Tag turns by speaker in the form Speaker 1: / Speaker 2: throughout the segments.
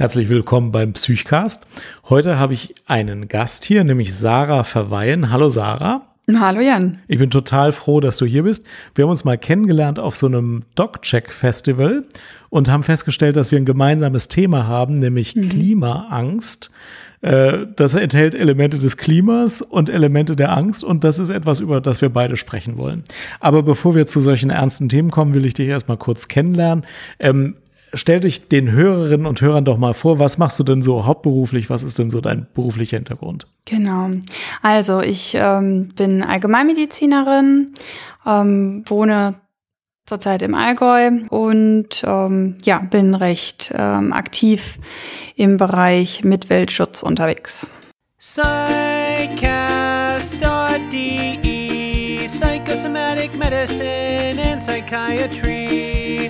Speaker 1: Herzlich willkommen beim Psychcast. Heute habe ich einen Gast hier, nämlich Sarah Verweihen. Hallo Sarah.
Speaker 2: Hallo Jan.
Speaker 1: Ich bin total froh, dass du hier bist. Wir haben uns mal kennengelernt auf so einem Dog-Check-Festival und haben festgestellt, dass wir ein gemeinsames Thema haben, nämlich mhm. Klimaangst. Äh, das enthält Elemente des Klimas und Elemente der Angst und das ist etwas, über das wir beide sprechen wollen. Aber bevor wir zu solchen ernsten Themen kommen, will ich dich erstmal kurz kennenlernen. Stell dich den Hörerinnen und Hörern doch mal vor, was machst du denn so hauptberuflich? Was ist denn so dein beruflicher Hintergrund?
Speaker 2: Genau. Also ich ähm, bin Allgemeinmedizinerin, ähm, wohne zurzeit im Allgäu und ähm, ja, bin recht ähm, aktiv im Bereich Mitweltschutz unterwegs. Psychcast.de Psychosomatic Medicine and Psychiatry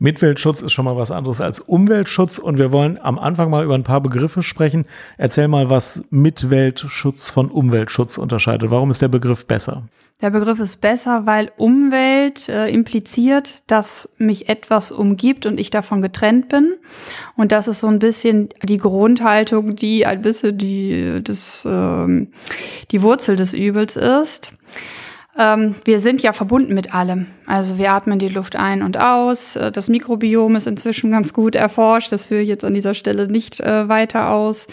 Speaker 1: Mitweltschutz ist schon mal was anderes als Umweltschutz und wir wollen am Anfang mal über ein paar Begriffe sprechen. Erzähl mal, was Mitweltschutz von Umweltschutz unterscheidet. Warum ist der Begriff besser?
Speaker 2: Der Begriff ist besser, weil Umwelt äh, impliziert, dass mich etwas umgibt und ich davon getrennt bin. Und das ist so ein bisschen die Grundhaltung, die ein bisschen die, das, ähm, die Wurzel des Übels ist. Ähm, wir sind ja verbunden mit allem. Also wir atmen die Luft ein und aus. Äh, das Mikrobiom ist inzwischen ganz gut erforscht. Das führe ich jetzt an dieser Stelle nicht äh, weiter aus.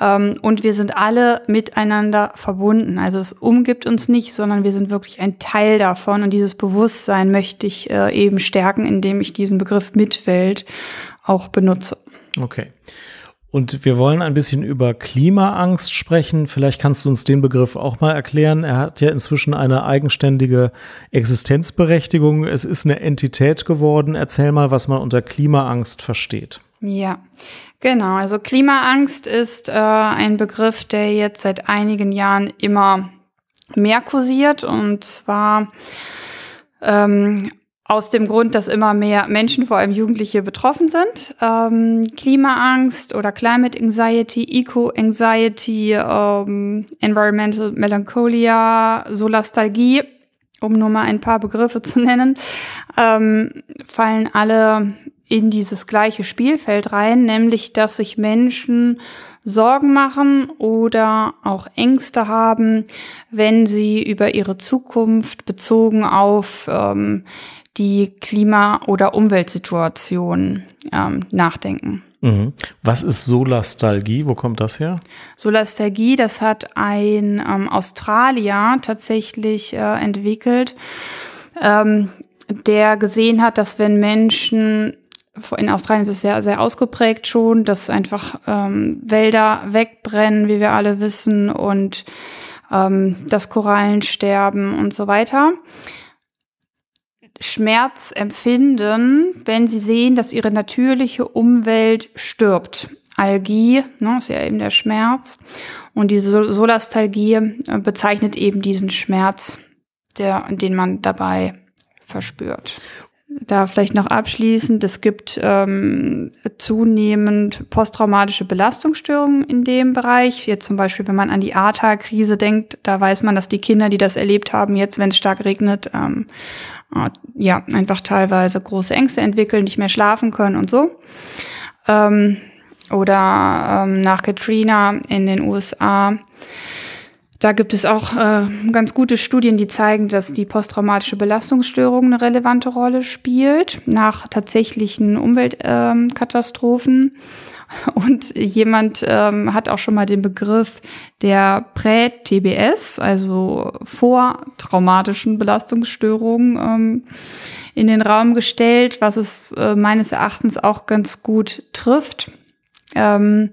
Speaker 2: Ähm, und wir sind alle miteinander verbunden. Also es umgibt uns nicht, sondern wir sind wirklich ein Teil davon. Und dieses Bewusstsein möchte ich äh, eben stärken, indem ich diesen Begriff Mitwelt auch benutze.
Speaker 1: Okay. Und wir wollen ein bisschen über Klimaangst sprechen. Vielleicht kannst du uns den Begriff auch mal erklären. Er hat ja inzwischen eine eigenständige Existenzberechtigung. Es ist eine Entität geworden. Erzähl mal, was man unter Klimaangst versteht.
Speaker 2: Ja, genau. Also Klimaangst ist äh, ein Begriff, der jetzt seit einigen Jahren immer mehr kursiert. Und zwar ähm, aus dem Grund, dass immer mehr Menschen, vor allem Jugendliche, betroffen sind. Ähm, Klimaangst oder Climate Anxiety, Eco-Anxiety, ähm, Environmental Melancholia, Solastalgie, um nur mal ein paar Begriffe zu nennen, ähm, fallen alle in dieses gleiche Spielfeld rein, nämlich dass sich Menschen Sorgen machen oder auch Ängste haben, wenn sie über ihre Zukunft bezogen auf ähm, die Klima- oder Umweltsituation ähm, nachdenken.
Speaker 1: Mhm. Was ist Solastalgie? Wo kommt das her?
Speaker 2: Solastalgie, das hat ein ähm, Australier tatsächlich äh, entwickelt, ähm, der gesehen hat, dass wenn Menschen in Australien ist es sehr, sehr ausgeprägt schon, dass einfach ähm, Wälder wegbrennen, wie wir alle wissen, und ähm, das Korallen sterben und so weiter. Schmerz empfinden, wenn sie sehen, dass ihre natürliche Umwelt stirbt. Algie, ne, ist ja eben der Schmerz. Und diese Solastalgie äh, bezeichnet eben diesen Schmerz, der, den man dabei verspürt. Da vielleicht noch abschließend, es gibt ähm, zunehmend posttraumatische Belastungsstörungen in dem Bereich. Jetzt zum Beispiel, wenn man an die Ahrtal-Krise denkt, da weiß man, dass die Kinder, die das erlebt haben, jetzt, wenn es stark regnet, ähm, äh, ja, einfach teilweise große Ängste entwickeln, nicht mehr schlafen können und so. Ähm, oder ähm, nach Katrina in den USA. Da gibt es auch äh, ganz gute Studien, die zeigen, dass die posttraumatische Belastungsstörung eine relevante Rolle spielt nach tatsächlichen Umweltkatastrophen. Ähm, und jemand ähm, hat auch schon mal den Begriff der Prä-TBS, also vortraumatischen Belastungsstörungen, ähm, in den Raum gestellt, was es äh, meines Erachtens auch ganz gut trifft. Ähm,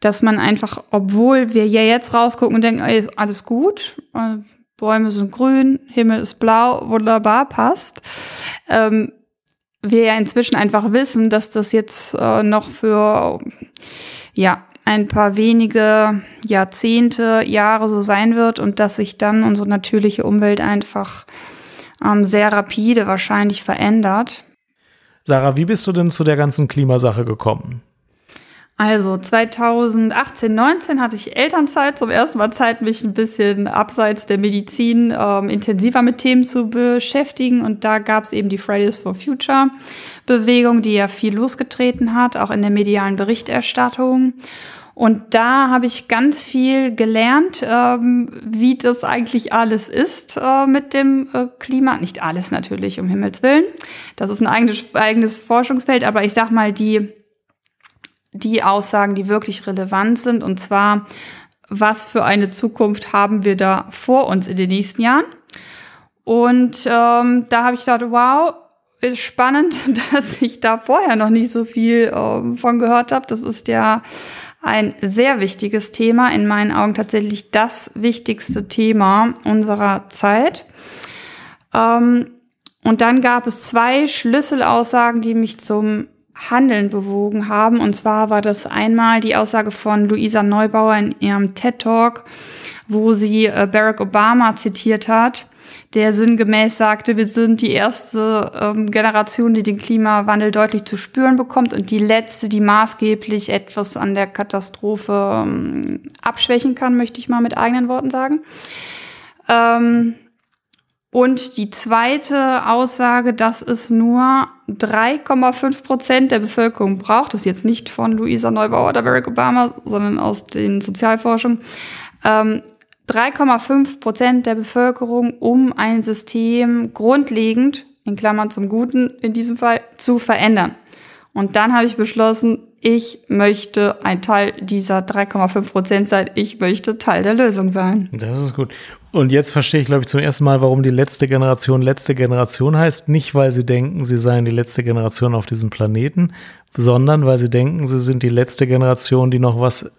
Speaker 2: dass man einfach, obwohl wir ja jetzt rausgucken und denken, ey, alles gut, äh, Bäume sind grün, Himmel ist blau, wunderbar, passt, ähm, wir ja inzwischen einfach wissen, dass das jetzt äh, noch für ja ein paar wenige Jahrzehnte, Jahre so sein wird und dass sich dann unsere natürliche Umwelt einfach ähm, sehr rapide wahrscheinlich verändert.
Speaker 1: Sarah, wie bist du denn zu der ganzen Klimasache gekommen?
Speaker 2: Also 2018, 19 hatte ich Elternzeit, zum ersten Mal Zeit, mich ein bisschen abseits der Medizin ähm, intensiver mit Themen zu beschäftigen. Und da gab es eben die Fridays for Future Bewegung, die ja viel losgetreten hat, auch in der medialen Berichterstattung. Und da habe ich ganz viel gelernt, ähm, wie das eigentlich alles ist äh, mit dem äh, Klima. Nicht alles natürlich, um Himmels Willen. Das ist ein eigenes, eigenes Forschungsfeld, aber ich sag mal, die die Aussagen, die wirklich relevant sind. Und zwar, was für eine Zukunft haben wir da vor uns in den nächsten Jahren? Und ähm, da habe ich gedacht, wow, ist spannend, dass ich da vorher noch nicht so viel ähm, von gehört habe. Das ist ja ein sehr wichtiges Thema, in meinen Augen tatsächlich das wichtigste Thema unserer Zeit. Ähm, und dann gab es zwei Schlüsselaussagen, die mich zum Handeln bewogen haben. Und zwar war das einmal die Aussage von Luisa Neubauer in ihrem TED Talk, wo sie äh, Barack Obama zitiert hat, der sinngemäß sagte, wir sind die erste ähm, Generation, die den Klimawandel deutlich zu spüren bekommt und die letzte, die maßgeblich etwas an der Katastrophe ähm, abschwächen kann, möchte ich mal mit eigenen Worten sagen. Ähm, und die zweite Aussage, dass es nur 3,5 Prozent der Bevölkerung braucht, das ist jetzt nicht von Luisa Neubauer oder Barack Obama, sondern aus den Sozialforschungen, ähm, 3,5 Prozent der Bevölkerung, um ein System grundlegend, in Klammern zum Guten in diesem Fall, zu verändern. Und dann habe ich beschlossen, ich möchte ein Teil dieser 3,5 Prozent sein. Ich möchte Teil der Lösung sein.
Speaker 1: Das ist gut. Und jetzt verstehe ich, glaube ich, zum ersten Mal, warum die letzte Generation letzte Generation heißt. Nicht, weil sie denken, sie seien die letzte Generation auf diesem Planeten, sondern weil sie denken, sie sind die letzte Generation, die noch was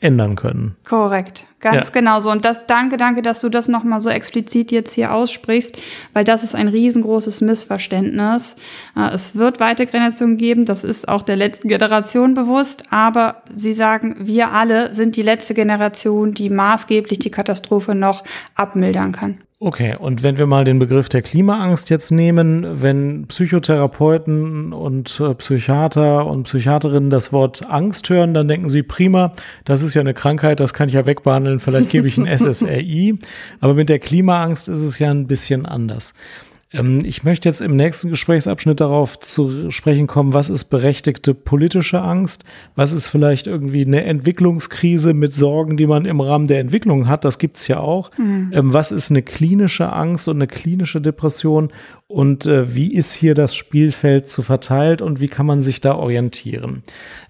Speaker 1: ändern können.
Speaker 2: Korrekt, ganz ja. genau so. Und das danke, danke, dass du das nochmal so explizit jetzt hier aussprichst, weil das ist ein riesengroßes Missverständnis. Äh, es wird weitere Generationen geben, das ist auch der letzten Generation bewusst, aber sie sagen, wir alle sind die letzte Generation, die maßgeblich die Katastrophe noch abmildern kann.
Speaker 1: Okay, und wenn wir mal den Begriff der Klimaangst jetzt nehmen, wenn Psychotherapeuten und äh, Psychiater und Psychiaterinnen das Wort Angst hören, dann denken sie, prima, das ist ja eine Krankheit, das kann ich ja wegbehandeln, vielleicht gebe ich ein SSRI. Aber mit der Klimaangst ist es ja ein bisschen anders. Ähm, ich möchte jetzt im nächsten Gesprächsabschnitt darauf zu sprechen kommen, was ist berechtigte politische Angst, was ist vielleicht irgendwie eine Entwicklungskrise mit Sorgen, die man im Rahmen der Entwicklung hat, das gibt's ja auch. Mhm. Ähm, was ist eine klinische Angst und eine klinische Depression und äh, wie ist hier das Spielfeld zu verteilt und wie kann man sich da orientieren?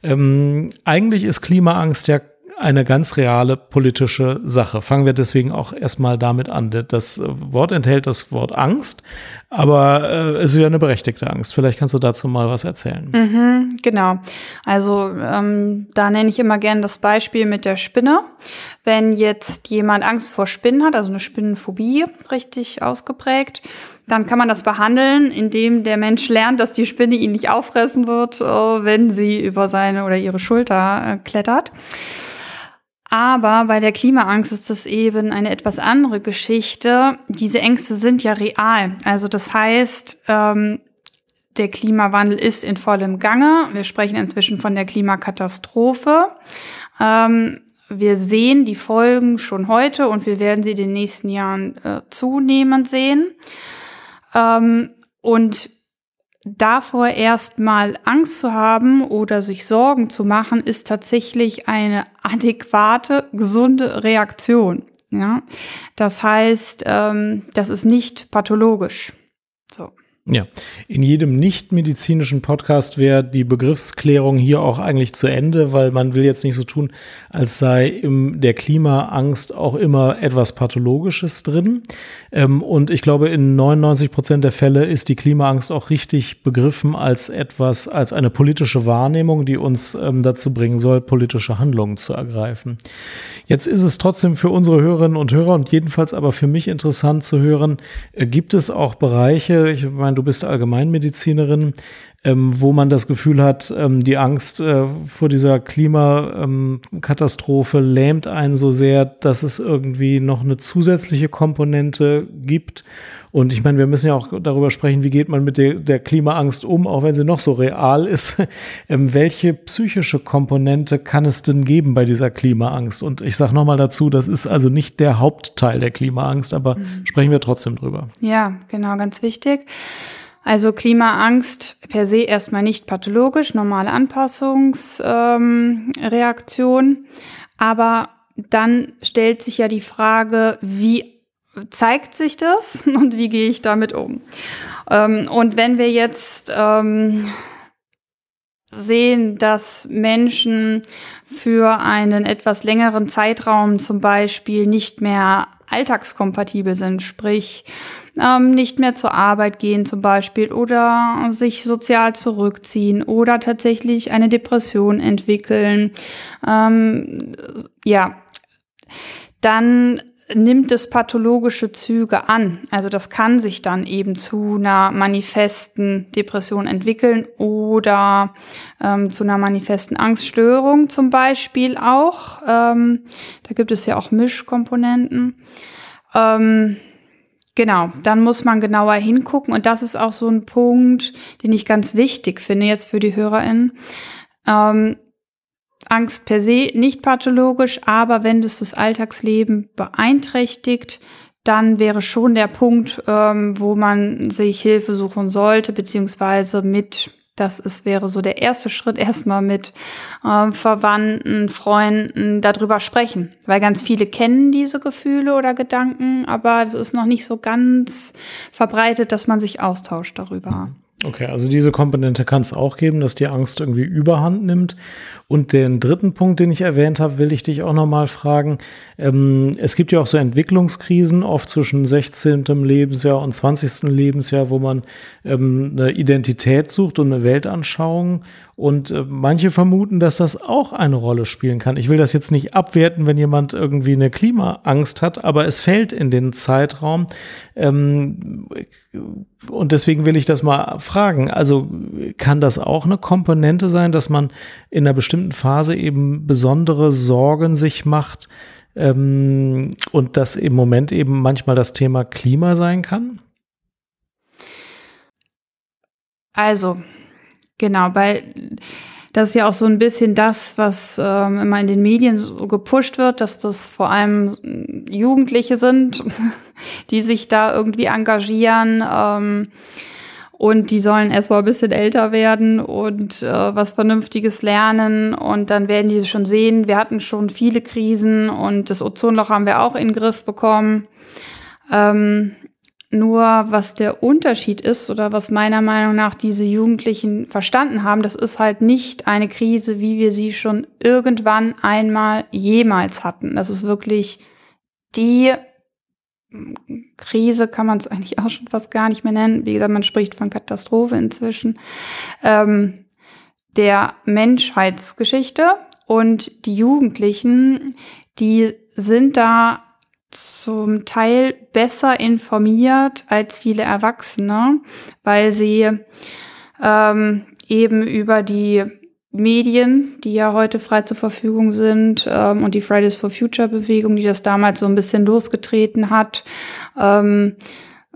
Speaker 1: Ähm, eigentlich ist Klimaangst ja eine ganz reale politische Sache. Fangen wir deswegen auch erstmal damit an. Das Wort enthält das Wort Angst, aber äh, es ist ja eine berechtigte Angst. Vielleicht kannst du dazu mal was erzählen.
Speaker 2: Mhm, genau. Also ähm, da nenne ich immer gerne das Beispiel mit der Spinne. Wenn jetzt jemand Angst vor Spinnen hat, also eine Spinnenphobie richtig ausgeprägt, dann kann man das behandeln, indem der Mensch lernt, dass die Spinne ihn nicht auffressen wird, äh, wenn sie über seine oder ihre Schulter äh, klettert. Aber bei der Klimaangst ist das eben eine etwas andere Geschichte. Diese Ängste sind ja real. Also das heißt, ähm, der Klimawandel ist in vollem Gange. Wir sprechen inzwischen von der Klimakatastrophe. Ähm, wir sehen die Folgen schon heute und wir werden sie in den nächsten Jahren äh, zunehmend sehen. Ähm, und davor erstmal Angst zu haben oder sich Sorgen zu machen, ist tatsächlich eine adäquate, gesunde Reaktion. Ja, das heißt, ähm, das ist nicht pathologisch. So.
Speaker 1: Ja, in jedem nicht-medizinischen Podcast wäre die Begriffsklärung hier auch eigentlich zu Ende, weil man will jetzt nicht so tun, als sei in der Klimaangst auch immer etwas Pathologisches drin. Ähm, und ich glaube, in 99 Prozent der Fälle ist die Klimaangst auch richtig begriffen als etwas, als eine politische Wahrnehmung, die uns ähm, dazu bringen soll, politische Handlungen zu ergreifen. Jetzt ist es trotzdem für unsere Hörerinnen und Hörer und jedenfalls aber für mich interessant zu hören, äh, gibt es auch Bereiche, ich meine, du bist Allgemeinmedizinerin, ähm, wo man das Gefühl hat, ähm, die Angst äh, vor dieser Klimakatastrophe lähmt einen so sehr, dass es irgendwie noch eine zusätzliche Komponente gibt. Und ich meine, wir müssen ja auch darüber sprechen, wie geht man mit der, der Klimaangst um, auch wenn sie noch so real ist. ähm, welche psychische Komponente kann es denn geben bei dieser Klimaangst? Und ich sage nochmal dazu, das ist also nicht der Hauptteil der Klimaangst, aber mhm. sprechen wir trotzdem drüber.
Speaker 2: Ja, genau, ganz wichtig. Also Klimaangst per se erstmal nicht pathologisch, normale Anpassungsreaktion. Ähm, aber dann stellt sich ja die Frage, wie zeigt sich das und wie gehe ich damit um? Ähm, und wenn wir jetzt ähm, sehen, dass Menschen für einen etwas längeren Zeitraum zum Beispiel nicht mehr alltagskompatibel sind, sprich ähm, nicht mehr zur Arbeit gehen zum Beispiel oder sich sozial zurückziehen oder tatsächlich eine Depression entwickeln. Ähm, ja, dann nimmt es pathologische Züge an. Also das kann sich dann eben zu einer manifesten Depression entwickeln oder ähm, zu einer manifesten Angststörung zum Beispiel auch. Ähm, da gibt es ja auch Mischkomponenten. Ähm, Genau, dann muss man genauer hingucken und das ist auch so ein Punkt, den ich ganz wichtig finde jetzt für die HörerInnen. Ähm, Angst per se nicht pathologisch, aber wenn das das Alltagsleben beeinträchtigt, dann wäre schon der Punkt, ähm, wo man sich Hilfe suchen sollte, beziehungsweise mit das ist, wäre so der erste Schritt, erstmal mit äh, Verwandten, Freunden darüber sprechen. Weil ganz viele kennen diese Gefühle oder Gedanken, aber es ist noch nicht so ganz verbreitet, dass man sich austauscht darüber. Mhm.
Speaker 1: Okay, also diese Komponente kann es auch geben, dass die Angst irgendwie überhand nimmt. Und den dritten Punkt, den ich erwähnt habe, will ich dich auch nochmal fragen. Ähm, es gibt ja auch so Entwicklungskrisen, oft zwischen 16. Lebensjahr und 20. Lebensjahr, wo man ähm, eine Identität sucht und eine Weltanschauung. Und äh, manche vermuten, dass das auch eine Rolle spielen kann. Ich will das jetzt nicht abwerten, wenn jemand irgendwie eine Klimaangst hat, aber es fällt in den Zeitraum. Ähm, und deswegen will ich das mal fragen. Also kann das auch eine Komponente sein, dass man in einer bestimmten Phase eben besondere Sorgen sich macht ähm, und das im Moment eben manchmal das Thema Klima sein kann?
Speaker 2: Also, Genau, weil das ist ja auch so ein bisschen das, was ähm, immer in den Medien so gepusht wird, dass das vor allem Jugendliche sind, die sich da irgendwie engagieren. Ähm, und die sollen erst mal ein bisschen älter werden und äh, was Vernünftiges lernen und dann werden die schon sehen, wir hatten schon viele Krisen und das Ozonloch haben wir auch in den Griff bekommen. Ähm, nur was der Unterschied ist oder was meiner Meinung nach diese Jugendlichen verstanden haben, das ist halt nicht eine Krise, wie wir sie schon irgendwann einmal jemals hatten. Das ist wirklich die Krise, kann man es eigentlich auch schon fast gar nicht mehr nennen. Wie gesagt, man spricht von Katastrophe inzwischen. Ähm, der Menschheitsgeschichte und die Jugendlichen, die sind da zum Teil besser informiert als viele Erwachsene, weil sie ähm, eben über die Medien, die ja heute frei zur Verfügung sind, ähm, und die Fridays for Future Bewegung, die das damals so ein bisschen losgetreten hat, ähm,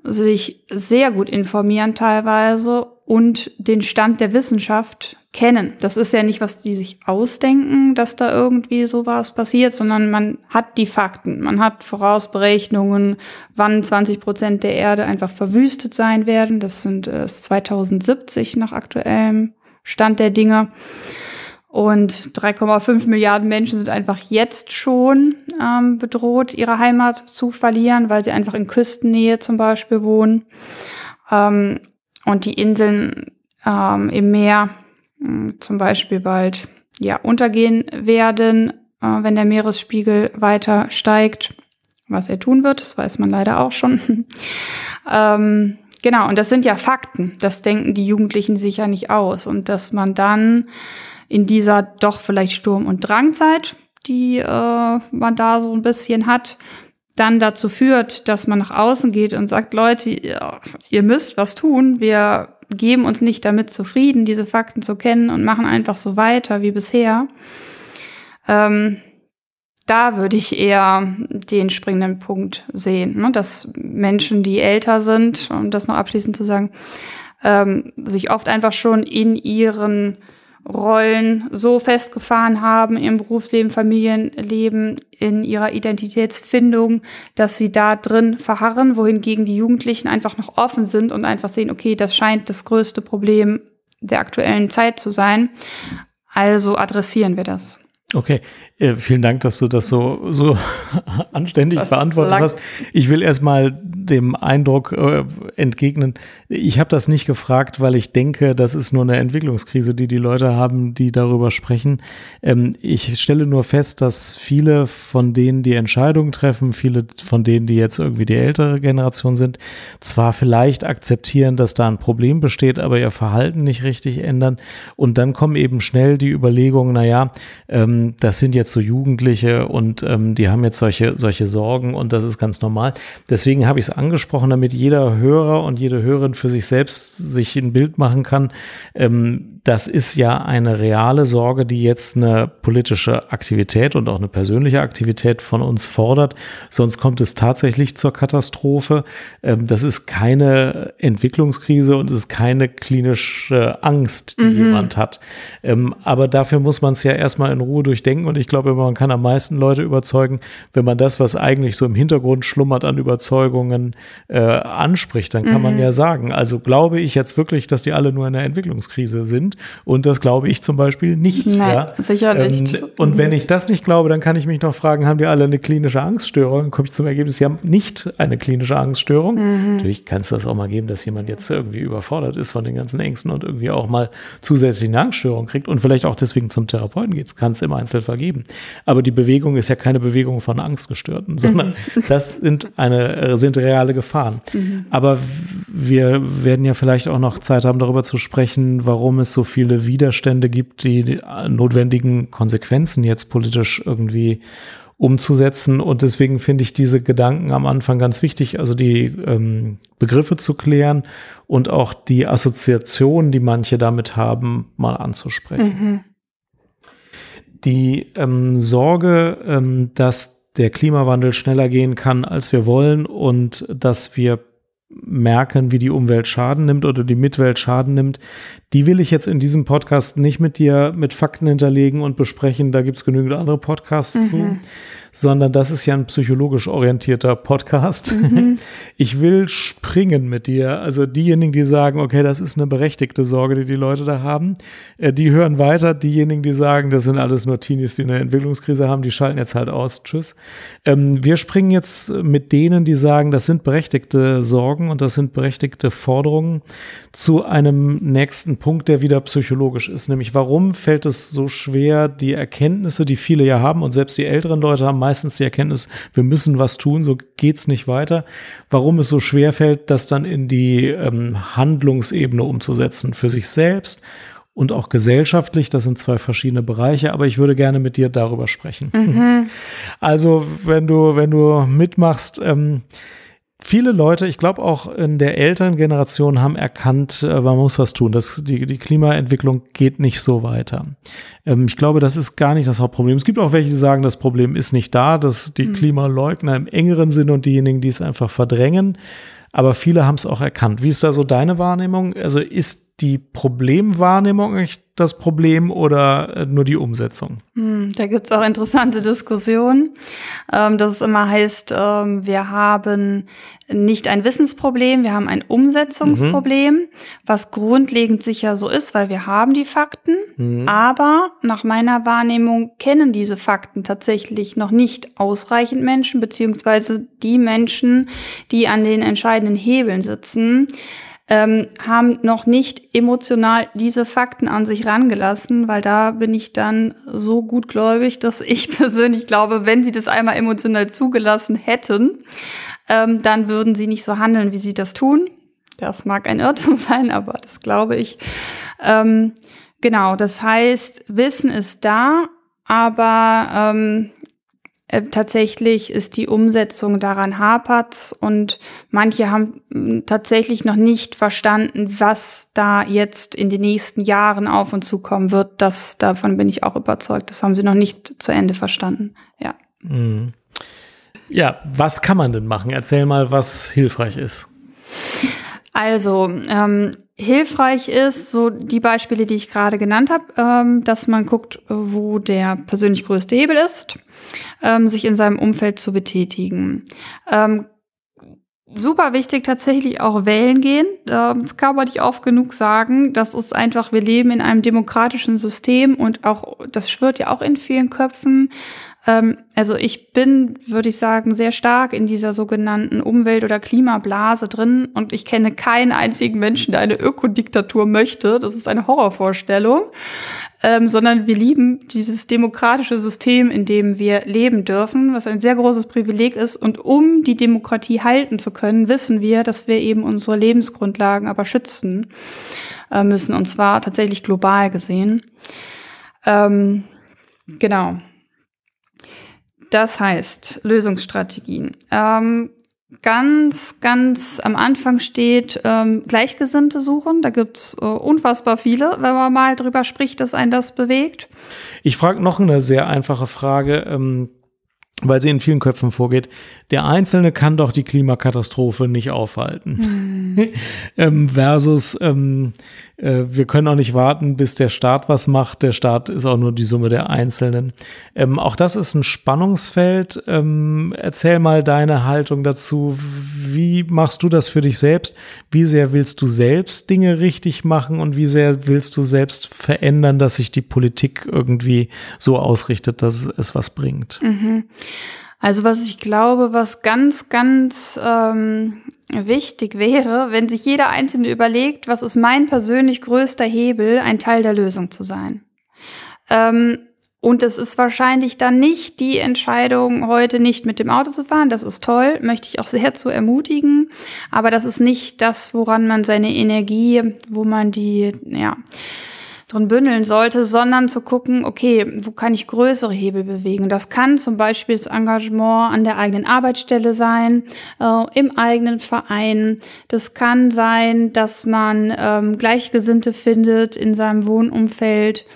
Speaker 2: sich sehr gut informieren teilweise und den Stand der Wissenschaft kennen. Das ist ja nicht, was die sich ausdenken, dass da irgendwie sowas passiert, sondern man hat die Fakten. Man hat Vorausberechnungen, wann 20 Prozent der Erde einfach verwüstet sein werden. Das sind äh, 2070 nach aktuellem Stand der Dinge. Und 3,5 Milliarden Menschen sind einfach jetzt schon ähm, bedroht, ihre Heimat zu verlieren, weil sie einfach in Küstennähe zum Beispiel wohnen. Ähm, und die Inseln ähm, im Meer zum Beispiel bald ja untergehen werden, äh, wenn der Meeresspiegel weiter steigt, was er tun wird, das weiß man leider auch schon. ähm, genau, und das sind ja Fakten, das denken die Jugendlichen sich ja nicht aus und dass man dann in dieser doch vielleicht Sturm- und Drangzeit, die äh, man da so ein bisschen hat, dann dazu führt, dass man nach außen geht und sagt, Leute, ihr müsst was tun, wir geben uns nicht damit zufrieden, diese Fakten zu kennen und machen einfach so weiter wie bisher. Ähm, da würde ich eher den springenden Punkt sehen, ne? dass Menschen, die älter sind, um das noch abschließend zu sagen, ähm, sich oft einfach schon in ihren Rollen so festgefahren haben im Berufsleben, Familienleben, in ihrer Identitätsfindung, dass sie da drin verharren, wohingegen die Jugendlichen einfach noch offen sind und einfach sehen, okay, das scheint das größte Problem der aktuellen Zeit zu sein. Also adressieren wir das.
Speaker 1: Okay, äh, vielen Dank, dass du das so, so anständig das beantwortet hast. Ich will erstmal dem Eindruck äh, entgegnen, ich habe das nicht gefragt, weil ich denke, das ist nur eine Entwicklungskrise, die die Leute haben, die darüber sprechen. Ähm, ich stelle nur fest, dass viele von denen, die Entscheidungen treffen, viele von denen, die jetzt irgendwie die ältere Generation sind, zwar vielleicht akzeptieren, dass da ein Problem besteht, aber ihr Verhalten nicht richtig ändern. Und dann kommen eben schnell die Überlegungen, naja, ähm, das sind jetzt so Jugendliche und ähm, die haben jetzt solche, solche Sorgen und das ist ganz normal. Deswegen habe ich es angesprochen, damit jeder Hörer und jede Hörerin für sich selbst sich ein Bild machen kann. Ähm, das ist ja eine reale Sorge, die jetzt eine politische Aktivität und auch eine persönliche Aktivität von uns fordert. Sonst kommt es tatsächlich zur Katastrophe. Ähm, das ist keine Entwicklungskrise und es ist keine klinische Angst, die mhm. jemand hat. Ähm, aber dafür muss man es ja erstmal in Ruhe durchdenken und ich glaube, man kann am meisten Leute überzeugen, wenn man das, was eigentlich so im Hintergrund schlummert an Überzeugungen, äh, anspricht, dann kann mhm. man ja sagen, also glaube ich jetzt wirklich, dass die alle nur in der Entwicklungskrise sind und das glaube ich zum Beispiel nicht.
Speaker 2: Nein, ja. sicher nicht.
Speaker 1: Ähm, und wenn ich das nicht glaube, dann kann ich mich noch fragen, haben die alle eine klinische Angststörung? Dann komme ich zum Ergebnis, sie haben nicht eine klinische Angststörung. Mhm. Natürlich kann es das auch mal geben, dass jemand jetzt irgendwie überfordert ist von den ganzen Ängsten und irgendwie auch mal zusätzlich eine Angststörung kriegt und vielleicht auch deswegen zum Therapeuten geht. Kann es im Einzelfall geben. Aber die Bewegung ist ja keine Bewegung von Angstgestörten, sondern mhm. das sind eine, äh, sind reale Gefahren. Mhm. Aber wir werden ja vielleicht auch noch Zeit haben, darüber zu sprechen, warum es so viele Widerstände gibt, die notwendigen Konsequenzen jetzt politisch irgendwie umzusetzen. Und deswegen finde ich diese Gedanken am Anfang ganz wichtig, also die ähm, Begriffe zu klären und auch die Assoziationen, die manche damit haben, mal anzusprechen. Mhm die ähm, Sorge, ähm, dass der Klimawandel schneller gehen kann, als wir wollen und dass wir merken, wie die Umwelt Schaden nimmt oder die Mitwelt Schaden nimmt, die will ich jetzt in diesem Podcast nicht mit dir mit Fakten hinterlegen und besprechen. Da gibt es genügend andere Podcasts mhm. zu sondern das ist ja ein psychologisch orientierter Podcast. Mhm. Ich will springen mit dir. Also diejenigen, die sagen, okay, das ist eine berechtigte Sorge, die die Leute da haben, äh, die hören weiter. Diejenigen, die sagen, das sind alles nur Teenies, die eine Entwicklungskrise haben, die schalten jetzt halt aus. Tschüss. Ähm, wir springen jetzt mit denen, die sagen, das sind berechtigte Sorgen und das sind berechtigte Forderungen zu einem nächsten Punkt, der wieder psychologisch ist. Nämlich, warum fällt es so schwer, die Erkenntnisse, die viele ja haben und selbst die älteren Leute haben, meistens die Erkenntnis, wir müssen was tun, so geht's nicht weiter. Warum es so schwer fällt, das dann in die ähm, Handlungsebene umzusetzen für sich selbst und auch gesellschaftlich. Das sind zwei verschiedene Bereiche, aber ich würde gerne mit dir darüber sprechen. Mhm. Also, wenn du, wenn du mitmachst, ähm, viele Leute, ich glaube auch in der älteren Generation, haben erkannt, äh, man muss was tun. Das, die, die Klimaentwicklung geht nicht so weiter. Ähm, ich glaube, das ist gar nicht das Hauptproblem. Es gibt auch welche, die sagen, das Problem ist nicht da, dass die mhm. Klimaleugner im engeren Sinne und diejenigen, die es einfach verdrängen. Aber viele haben es auch erkannt. Wie ist da so deine Wahrnehmung? Also ist die Problemwahrnehmung echt das Problem oder äh, nur die Umsetzung?
Speaker 2: Hm, da gibt's auch interessante Diskussionen, ähm, dass es immer heißt, ähm, wir haben nicht ein Wissensproblem, wir haben ein Umsetzungsproblem, mhm. was grundlegend sicher so ist, weil wir haben die Fakten, mhm. aber nach meiner Wahrnehmung kennen diese Fakten tatsächlich noch nicht ausreichend Menschen, beziehungsweise die Menschen, die an den entscheidenden Hebeln sitzen, ähm, haben noch nicht emotional diese Fakten an sich rangelassen, weil da bin ich dann so gutgläubig, dass ich persönlich glaube, wenn sie das einmal emotional zugelassen hätten, ähm, dann würden sie nicht so handeln, wie sie das tun. Das mag ein Irrtum sein, aber das glaube ich. Ähm, genau, das heißt, Wissen ist da, aber ähm, äh, tatsächlich ist die Umsetzung daran hapert's und manche haben hm, tatsächlich noch nicht verstanden, was da jetzt in den nächsten Jahren auf uns zukommen wird. Das, davon bin ich auch überzeugt. Das haben sie noch nicht zu Ende verstanden. Ja. Mhm.
Speaker 1: Ja, was kann man denn machen? Erzähl mal, was hilfreich ist.
Speaker 2: Also, ähm, hilfreich ist, so die Beispiele, die ich gerade genannt habe, ähm, dass man guckt, wo der persönlich größte Hebel ist, ähm, sich in seinem Umfeld zu betätigen. Ähm, super wichtig tatsächlich auch wählen gehen. Ähm, das kann man nicht oft genug sagen. Das ist einfach, wir leben in einem demokratischen System und auch, das schwirrt ja auch in vielen Köpfen. Ähm, also ich bin, würde ich sagen, sehr stark in dieser sogenannten Umwelt- oder Klimablase drin und ich kenne keinen einzigen Menschen, der eine Ökodiktatur möchte. Das ist eine Horrorvorstellung. Ähm, sondern wir lieben dieses demokratische System, in dem wir leben dürfen, was ein sehr großes Privileg ist. Und um die Demokratie halten zu können, wissen wir, dass wir eben unsere Lebensgrundlagen aber schützen äh, müssen, und zwar tatsächlich global gesehen. Ähm, genau. Das heißt, Lösungsstrategien. Ähm, ganz, ganz am Anfang steht ähm, Gleichgesinnte suchen. Da gibt's äh, unfassbar viele, wenn man mal drüber spricht, dass einen das bewegt.
Speaker 1: Ich frage noch eine sehr einfache Frage. Ähm weil sie in vielen Köpfen vorgeht, der Einzelne kann doch die Klimakatastrophe nicht aufhalten. Hm. ähm, versus, ähm, äh, wir können auch nicht warten, bis der Staat was macht. Der Staat ist auch nur die Summe der Einzelnen. Ähm, auch das ist ein Spannungsfeld. Ähm, erzähl mal deine Haltung dazu. Wie machst du das für dich selbst? Wie sehr willst du selbst Dinge richtig machen und wie sehr willst du selbst verändern, dass sich die Politik irgendwie so ausrichtet, dass es was bringt?
Speaker 2: Mhm. Also was ich glaube, was ganz, ganz ähm, wichtig wäre, wenn sich jeder Einzelne überlegt, was ist mein persönlich größter Hebel, ein Teil der Lösung zu sein. Ähm, und es ist wahrscheinlich dann nicht die Entscheidung, heute nicht mit dem Auto zu fahren. Das ist toll, möchte ich auch sehr zu ermutigen. Aber das ist nicht das, woran man seine Energie, wo man die, ja, drin bündeln sollte, sondern zu gucken, okay, wo kann ich größere Hebel bewegen? Das kann zum Beispiel das Engagement an der eigenen Arbeitsstelle sein, äh, im eigenen Verein. Das kann sein, dass man ähm, Gleichgesinnte findet in seinem Wohnumfeld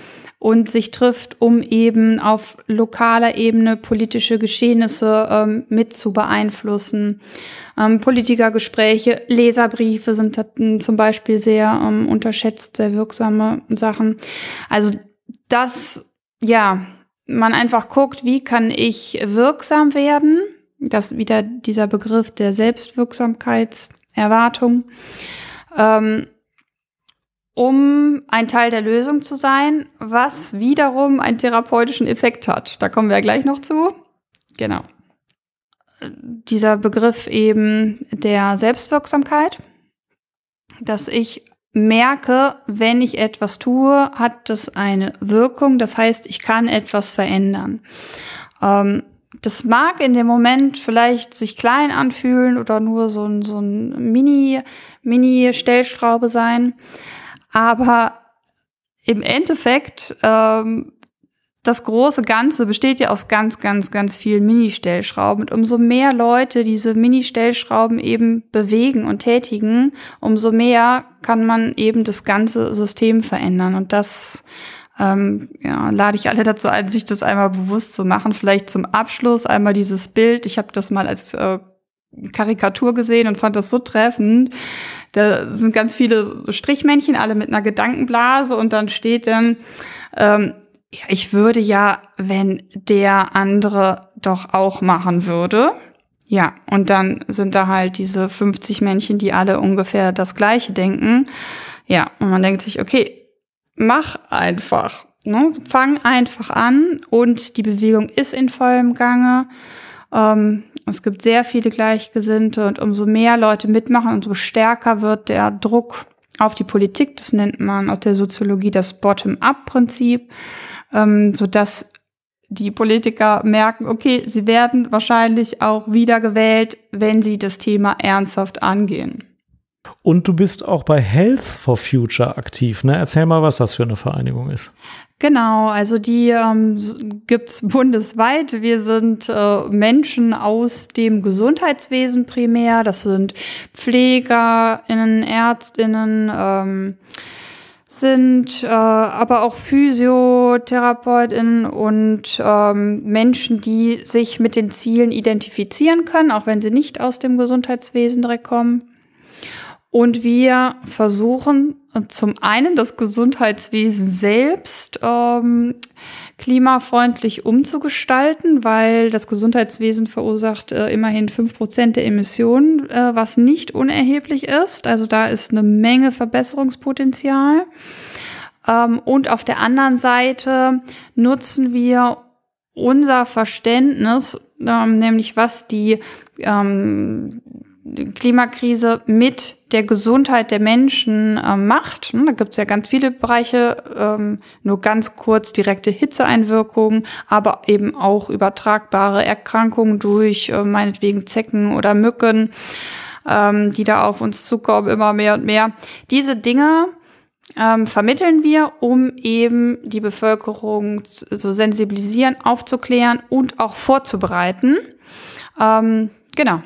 Speaker 2: und sich trifft, um eben auf lokaler Ebene politische Geschehnisse ähm, mit zu beeinflussen. Ähm, Politikergespräche, Leserbriefe sind zum Beispiel sehr ähm, unterschätzt, sehr wirksame Sachen. Also das, ja, man einfach guckt, wie kann ich wirksam werden? Das wieder dieser Begriff der Selbstwirksamkeitserwartung. Ähm, um ein Teil der Lösung zu sein, was wiederum einen therapeutischen Effekt hat. Da kommen wir ja gleich noch zu. Genau. Dieser Begriff eben der Selbstwirksamkeit, dass ich merke, wenn ich etwas tue, hat das eine Wirkung. Das heißt, ich kann etwas verändern. Ähm, das mag in dem Moment vielleicht sich klein anfühlen oder nur so ein, so ein Mini, Mini-Stellschraube sein. Aber im Endeffekt, ähm, das große Ganze besteht ja aus ganz, ganz, ganz vielen Mini-Stellschrauben. Und umso mehr Leute diese Mini-Stellschrauben eben bewegen und tätigen, umso mehr kann man eben das ganze System verändern. Und das ähm, ja, lade ich alle dazu ein, sich das einmal bewusst zu machen. Vielleicht zum Abschluss einmal dieses Bild. Ich habe das mal als äh, Karikatur gesehen und fand das so treffend. Da sind ganz viele Strichmännchen, alle mit einer Gedankenblase und dann steht dann, ähm, ich würde ja, wenn der andere doch auch machen würde. Ja, und dann sind da halt diese 50 Männchen, die alle ungefähr das Gleiche denken. Ja, und man denkt sich, okay, mach einfach. Ne? Fang einfach an und die Bewegung ist in vollem Gange. Ähm, es gibt sehr viele Gleichgesinnte und umso mehr Leute mitmachen, umso stärker wird der Druck auf die Politik. Das nennt man aus der Soziologie das Bottom-up-Prinzip, ähm, sodass die Politiker merken, okay, sie werden wahrscheinlich auch wieder gewählt, wenn sie das Thema ernsthaft angehen.
Speaker 1: Und du bist auch bei Health for Future aktiv, ne? Erzähl mal, was das für eine Vereinigung ist.
Speaker 2: Genau, also die ähm, gibt bundesweit. Wir sind äh, Menschen aus dem Gesundheitswesen primär. Das sind PflegerInnen, ÄrztInnen, ähm, sind äh, aber auch PhysiotherapeutInnen und ähm, Menschen, die sich mit den Zielen identifizieren können, auch wenn sie nicht aus dem Gesundheitswesen direkt kommen. Und wir versuchen zum einen das Gesundheitswesen selbst ähm, klimafreundlich umzugestalten, weil das Gesundheitswesen verursacht äh, immerhin fünf Prozent der Emissionen, äh, was nicht unerheblich ist. Also da ist eine Menge Verbesserungspotenzial. Ähm, und auf der anderen Seite nutzen wir unser Verständnis, ähm, nämlich was die ähm, Klimakrise mit der Gesundheit der Menschen äh, macht. Hm, da gibt es ja ganz viele Bereiche, ähm, nur ganz kurz direkte Hitzeeinwirkungen, aber eben auch übertragbare Erkrankungen durch äh, meinetwegen Zecken oder Mücken, ähm, die da auf uns zukommen, immer mehr und mehr. Diese Dinge ähm, vermitteln wir, um eben die Bevölkerung zu so sensibilisieren, aufzuklären und auch vorzubereiten. Ähm, genau.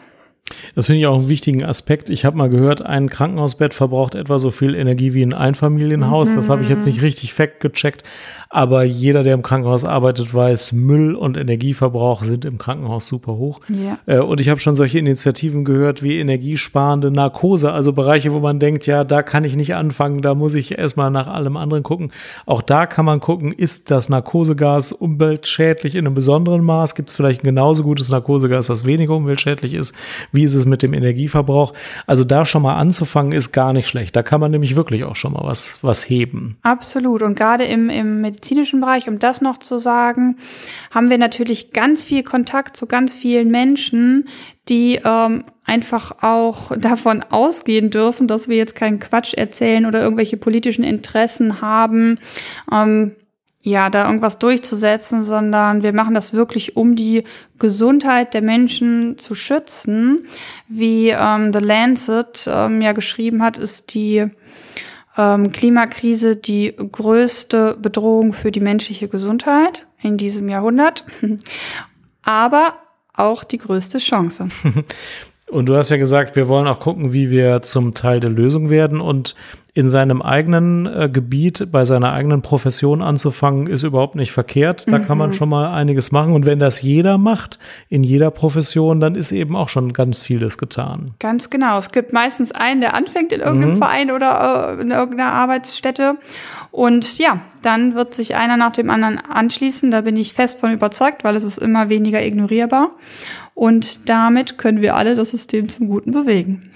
Speaker 1: Das finde ich auch einen wichtigen Aspekt. Ich habe mal gehört, ein Krankenhausbett verbraucht etwa so viel Energie wie ein Einfamilienhaus. Mhm. Das habe ich jetzt nicht richtig fact gecheckt. Aber jeder, der im Krankenhaus arbeitet, weiß, Müll und Energieverbrauch sind im Krankenhaus super hoch. Ja. Äh, und ich habe schon solche Initiativen gehört wie energiesparende Narkose, also Bereiche, wo man denkt, ja, da kann ich nicht anfangen, da muss ich erstmal nach allem anderen gucken. Auch da kann man gucken, ist das Narkosegas umweltschädlich in einem besonderen Maß? Gibt es vielleicht ein genauso gutes Narkosegas, das weniger umweltschädlich ist? Wie ist es mit dem Energieverbrauch? Also da schon mal anzufangen, ist gar nicht schlecht. Da kann man nämlich wirklich auch schon mal was, was heben.
Speaker 2: Absolut. Und gerade im, im medizinischen Bereich, um das noch zu sagen, haben wir natürlich ganz viel Kontakt zu ganz vielen Menschen, die ähm, einfach auch davon ausgehen dürfen, dass wir jetzt keinen Quatsch erzählen oder irgendwelche politischen Interessen haben. Ähm, ja, da irgendwas durchzusetzen, sondern wir machen das wirklich, um die Gesundheit der Menschen zu schützen. Wie ähm, The Lancet ähm, ja geschrieben hat, ist die ähm, Klimakrise die größte Bedrohung für die menschliche Gesundheit in diesem Jahrhundert, aber auch die größte Chance.
Speaker 1: Und du hast ja gesagt, wir wollen auch gucken, wie wir zum Teil der Lösung werden. Und in seinem eigenen äh, Gebiet, bei seiner eigenen Profession anzufangen, ist überhaupt nicht verkehrt. Da mhm. kann man mhm. schon mal einiges machen. Und wenn das jeder macht, in jeder Profession, dann ist eben auch schon ganz vieles getan.
Speaker 2: Ganz genau. Es gibt meistens einen, der anfängt in irgendeinem mhm. Verein oder äh, in irgendeiner Arbeitsstätte. Und ja, dann wird sich einer nach dem anderen anschließen. Da bin ich fest von überzeugt, weil es ist immer weniger ignorierbar. Und damit können wir alle das System zum Guten bewegen.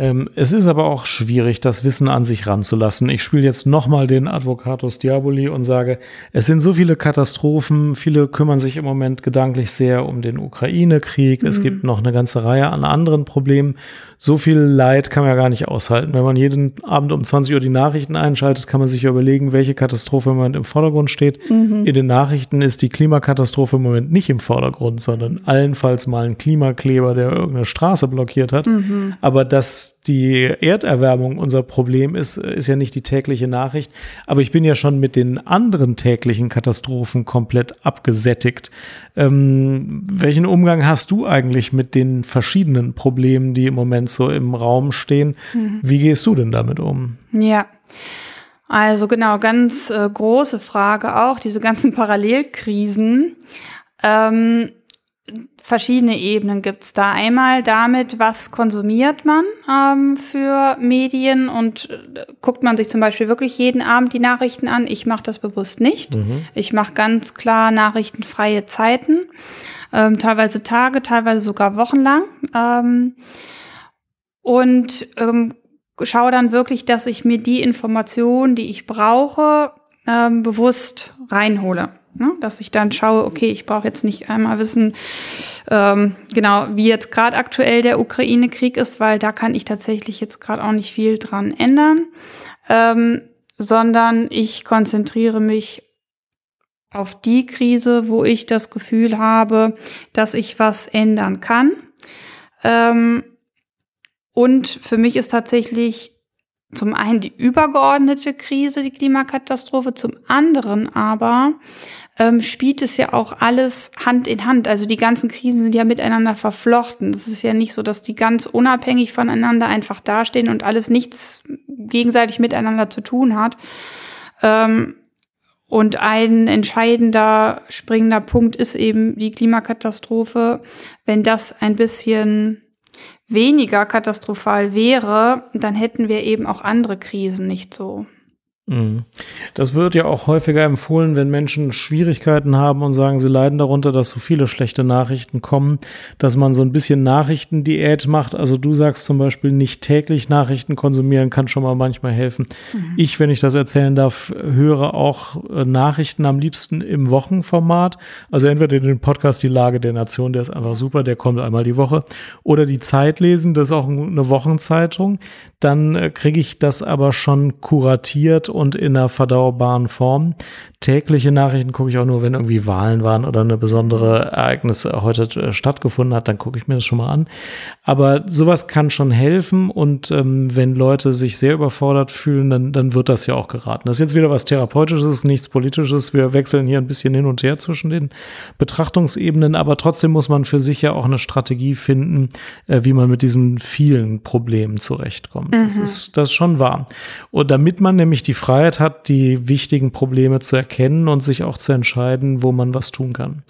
Speaker 1: Ähm, es ist aber auch schwierig, das Wissen an sich ranzulassen. Ich spiele jetzt nochmal den Advocatus Diaboli und sage, es sind so viele Katastrophen, viele kümmern sich im Moment gedanklich sehr um den Ukraine-Krieg, mhm. es gibt noch eine ganze Reihe an anderen Problemen so viel Leid kann man ja gar nicht aushalten. Wenn man jeden Abend um 20 Uhr die Nachrichten einschaltet, kann man sich überlegen, welche Katastrophe im Moment im Vordergrund steht. Mhm. In den Nachrichten ist die Klimakatastrophe im Moment nicht im Vordergrund, sondern allenfalls mal ein Klimakleber, der irgendeine Straße blockiert hat. Mhm. Aber dass die Erderwärmung unser Problem ist, ist ja nicht die tägliche Nachricht. Aber ich bin ja schon mit den anderen täglichen Katastrophen komplett abgesättigt. Ähm, welchen Umgang hast du eigentlich mit den verschiedenen Problemen, die im Moment so im Raum stehen? Mhm. Wie gehst du denn damit um?
Speaker 2: Ja. Also genau, ganz äh, große Frage auch, diese ganzen Parallelkrisen. Ähm, verschiedene Ebenen gibt es da. Einmal damit, was konsumiert man ähm, für Medien und äh, guckt man sich zum Beispiel wirklich jeden Abend die Nachrichten an. Ich mache das bewusst nicht. Mhm. Ich mache ganz klar nachrichtenfreie Zeiten, ähm, teilweise Tage, teilweise sogar wochenlang. Ähm, und ähm, schaue dann wirklich, dass ich mir die Informationen, die ich brauche, ähm, bewusst reinhole. Ne? Dass ich dann schaue, okay, ich brauche jetzt nicht einmal wissen, ähm, genau, wie jetzt gerade aktuell der Ukraine-Krieg ist, weil da kann ich tatsächlich jetzt gerade auch nicht viel dran ändern, ähm, sondern ich konzentriere mich auf die Krise, wo ich das Gefühl habe, dass ich was ändern kann. Ähm, und für mich ist tatsächlich zum einen die übergeordnete Krise, die Klimakatastrophe, zum anderen aber ähm, spielt es ja auch alles Hand in Hand. Also die ganzen Krisen sind ja miteinander verflochten. Es ist ja nicht so, dass die ganz unabhängig voneinander einfach dastehen und alles nichts gegenseitig miteinander zu tun hat. Ähm, und ein entscheidender, springender Punkt ist eben die Klimakatastrophe. Wenn das ein bisschen weniger katastrophal wäre, dann hätten wir eben auch andere Krisen nicht so.
Speaker 1: Mhm. Das wird ja auch häufiger empfohlen, wenn Menschen Schwierigkeiten haben und sagen, sie leiden darunter, dass so viele schlechte Nachrichten kommen, dass man so ein bisschen Nachrichtendiät macht. Also du sagst zum Beispiel nicht täglich Nachrichten konsumieren, kann schon mal manchmal helfen. Mhm. Ich, wenn ich das erzählen darf, höre auch äh, Nachrichten am liebsten im Wochenformat. Also entweder den Podcast Die Lage der Nation, der ist einfach super, der kommt einmal die Woche. Oder die Zeit lesen, das ist auch eine Wochenzeitung. Dann äh, kriege ich das aber schon kuratiert und in einer verdauerbaren Form. Tägliche Nachrichten gucke ich auch nur, wenn irgendwie Wahlen waren oder eine besondere Ereignis heute äh, stattgefunden hat, dann gucke ich mir das schon mal an. Aber sowas kann schon helfen und ähm, wenn Leute sich sehr überfordert fühlen, dann, dann wird das ja auch geraten. Das ist jetzt wieder was Therapeutisches, nichts Politisches. Wir wechseln hier ein bisschen hin und her zwischen den Betrachtungsebenen, aber trotzdem muss man für sich ja auch eine Strategie finden, äh, wie man mit diesen vielen Problemen zurechtkommt. Mhm. Das, ist, das ist schon wahr. Und damit man nämlich die Freiheit hat, die wichtigen Probleme zu erkennen und sich auch zu entscheiden, wo man was tun kann.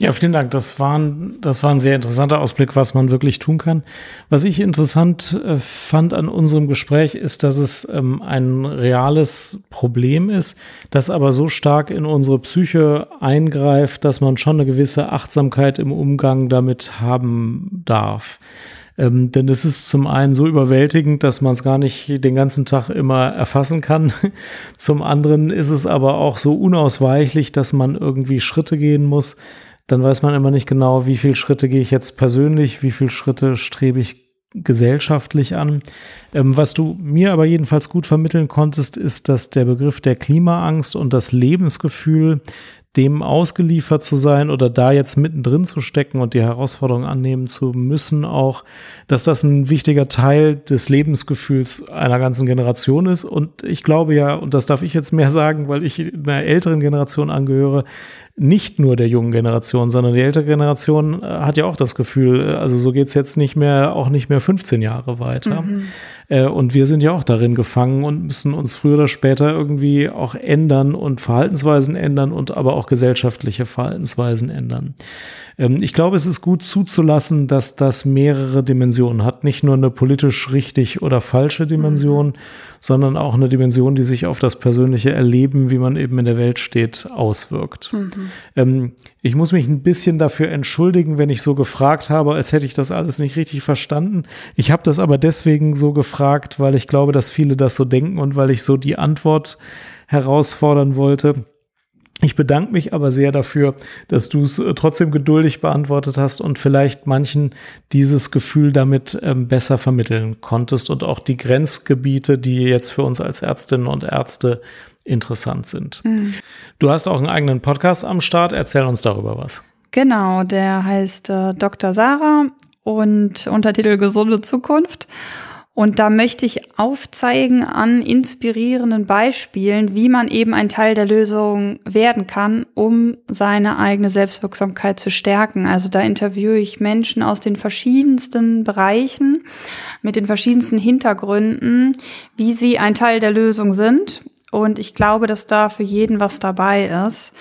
Speaker 1: Ja, vielen Dank. Das war, ein, das war ein sehr interessanter Ausblick, was man wirklich tun kann. Was ich interessant äh, fand an unserem Gespräch ist, dass es ähm, ein reales Problem ist, das aber so stark in unsere Psyche eingreift, dass man schon eine gewisse Achtsamkeit im Umgang damit haben darf. Ähm, denn es ist zum einen so überwältigend, dass man es gar nicht den ganzen Tag immer erfassen kann. zum anderen ist es aber auch so unausweichlich, dass man irgendwie Schritte gehen muss. Dann weiß man immer nicht genau, wie viele Schritte gehe ich jetzt persönlich, wie viele Schritte strebe ich gesellschaftlich an. Ähm, was du mir aber jedenfalls gut vermitteln konntest, ist, dass der Begriff der Klimaangst und das Lebensgefühl dem ausgeliefert zu sein oder da jetzt mittendrin zu stecken und die Herausforderung annehmen zu müssen, auch, dass das ein wichtiger Teil des Lebensgefühls einer ganzen Generation ist. Und ich glaube ja, und das darf ich jetzt mehr sagen, weil ich einer älteren Generation angehöre, nicht nur der jungen Generation, sondern die ältere Generation äh, hat ja auch das Gefühl, äh, also so geht's jetzt nicht mehr, auch nicht mehr 15 Jahre weiter. Mhm. Äh, und wir sind ja auch darin gefangen und müssen uns früher oder später irgendwie auch ändern und Verhaltensweisen ändern und aber auch gesellschaftliche Verhaltensweisen ändern. Ähm, ich glaube, es ist gut zuzulassen, dass das mehrere Dimensionen hat. Nicht nur eine politisch richtig oder falsche Dimension, mhm. sondern auch eine Dimension, die sich auf das persönliche Erleben, wie man eben in der Welt steht, auswirkt. Mhm. Ähm, ich muss mich ein bisschen dafür entschuldigen, wenn ich so gefragt habe, als hätte ich das alles nicht richtig verstanden. Ich habe das aber deswegen so gefragt, weil ich glaube, dass viele das so denken und weil ich so die Antwort herausfordern wollte. Ich bedanke mich aber sehr dafür, dass du es äh, trotzdem geduldig beantwortet hast und vielleicht manchen dieses Gefühl damit ähm, besser vermitteln konntest und auch die Grenzgebiete, die jetzt für uns als Ärztinnen und Ärzte interessant sind. Mhm. Du hast auch einen eigenen Podcast am Start. Erzähl uns darüber was.
Speaker 2: Genau, der heißt äh, Dr. Sarah und Untertitel Gesunde Zukunft. Und da möchte ich aufzeigen an inspirierenden Beispielen, wie man eben ein Teil der Lösung werden kann, um seine eigene Selbstwirksamkeit zu stärken. Also da interviewe ich Menschen aus den verschiedensten Bereichen, mit den verschiedensten Hintergründen, wie sie ein Teil der Lösung sind. Und ich glaube, dass da für jeden was dabei ist.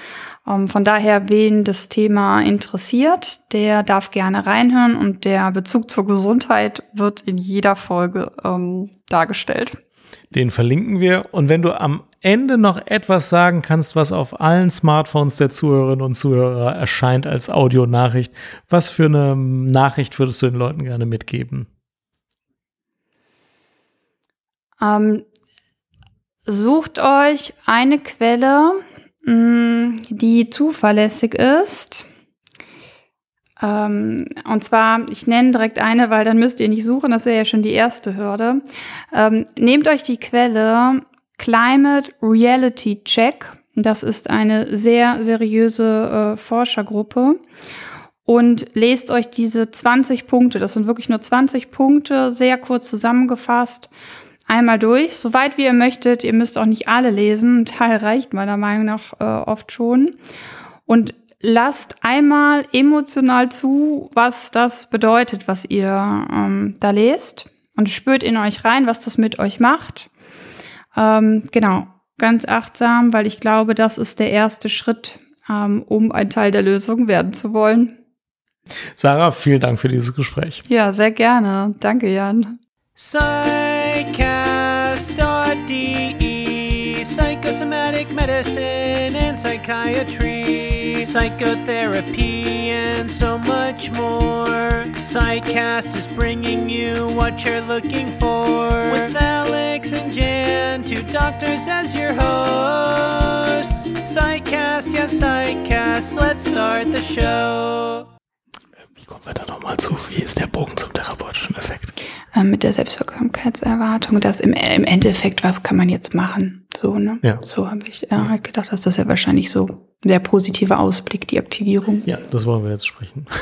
Speaker 2: Ähm, von daher, wen das Thema interessiert, der darf gerne reinhören und der Bezug zur Gesundheit wird in jeder Folge ähm, dargestellt.
Speaker 1: Den verlinken wir. Und wenn du am Ende noch etwas sagen kannst, was auf allen Smartphones der Zuhörerinnen und Zuhörer erscheint als Audionachricht, was für eine Nachricht würdest du den Leuten gerne mitgeben?
Speaker 2: Ähm, sucht euch eine Quelle, die zuverlässig ist. Ähm, und zwar, ich nenne direkt eine, weil dann müsst ihr nicht suchen, das wäre ja schon die erste Hürde. Ähm, nehmt euch die Quelle Climate Reality Check. Das ist eine sehr seriöse äh, Forschergruppe. Und lest euch diese 20 Punkte, das sind wirklich nur 20 Punkte, sehr kurz zusammengefasst, einmal durch, soweit wie ihr möchtet. Ihr müsst auch nicht alle lesen. Ein Teil reicht meiner Meinung nach äh, oft schon. Und lasst einmal emotional zu, was das bedeutet, was ihr ähm, da lest. Und spürt in euch rein, was das mit euch macht. Ähm, genau, ganz achtsam, weil ich glaube, das ist der erste Schritt, ähm, um ein Teil der Lösung werden zu wollen.
Speaker 1: Sarah, vielen Dank für dieses Gespräch.
Speaker 2: Ja, sehr gerne. Danke, Jan.
Speaker 3: Psychcast.de Psychosomatic Medicine and Psychiatry. Psychotherapy and so much more. Psychcast is bringing you what you're looking for. With Alex and Jan, two doctors as your hosts. Psychcast, yes, Psychcast, let's start the show.
Speaker 1: Wie wir da nochmal zu? Wie ist der Bogen zum therapeutischen Effekt?
Speaker 2: Ähm, mit der Selbstwirksamkeitserwartung, dass im, im Endeffekt, was kann man jetzt machen? So, ne?
Speaker 1: Ja.
Speaker 2: So habe ich äh, halt gedacht, dass das ja wahrscheinlich so der positive Ausblick, die Aktivierung.
Speaker 1: Ja, das wollen wir jetzt sprechen.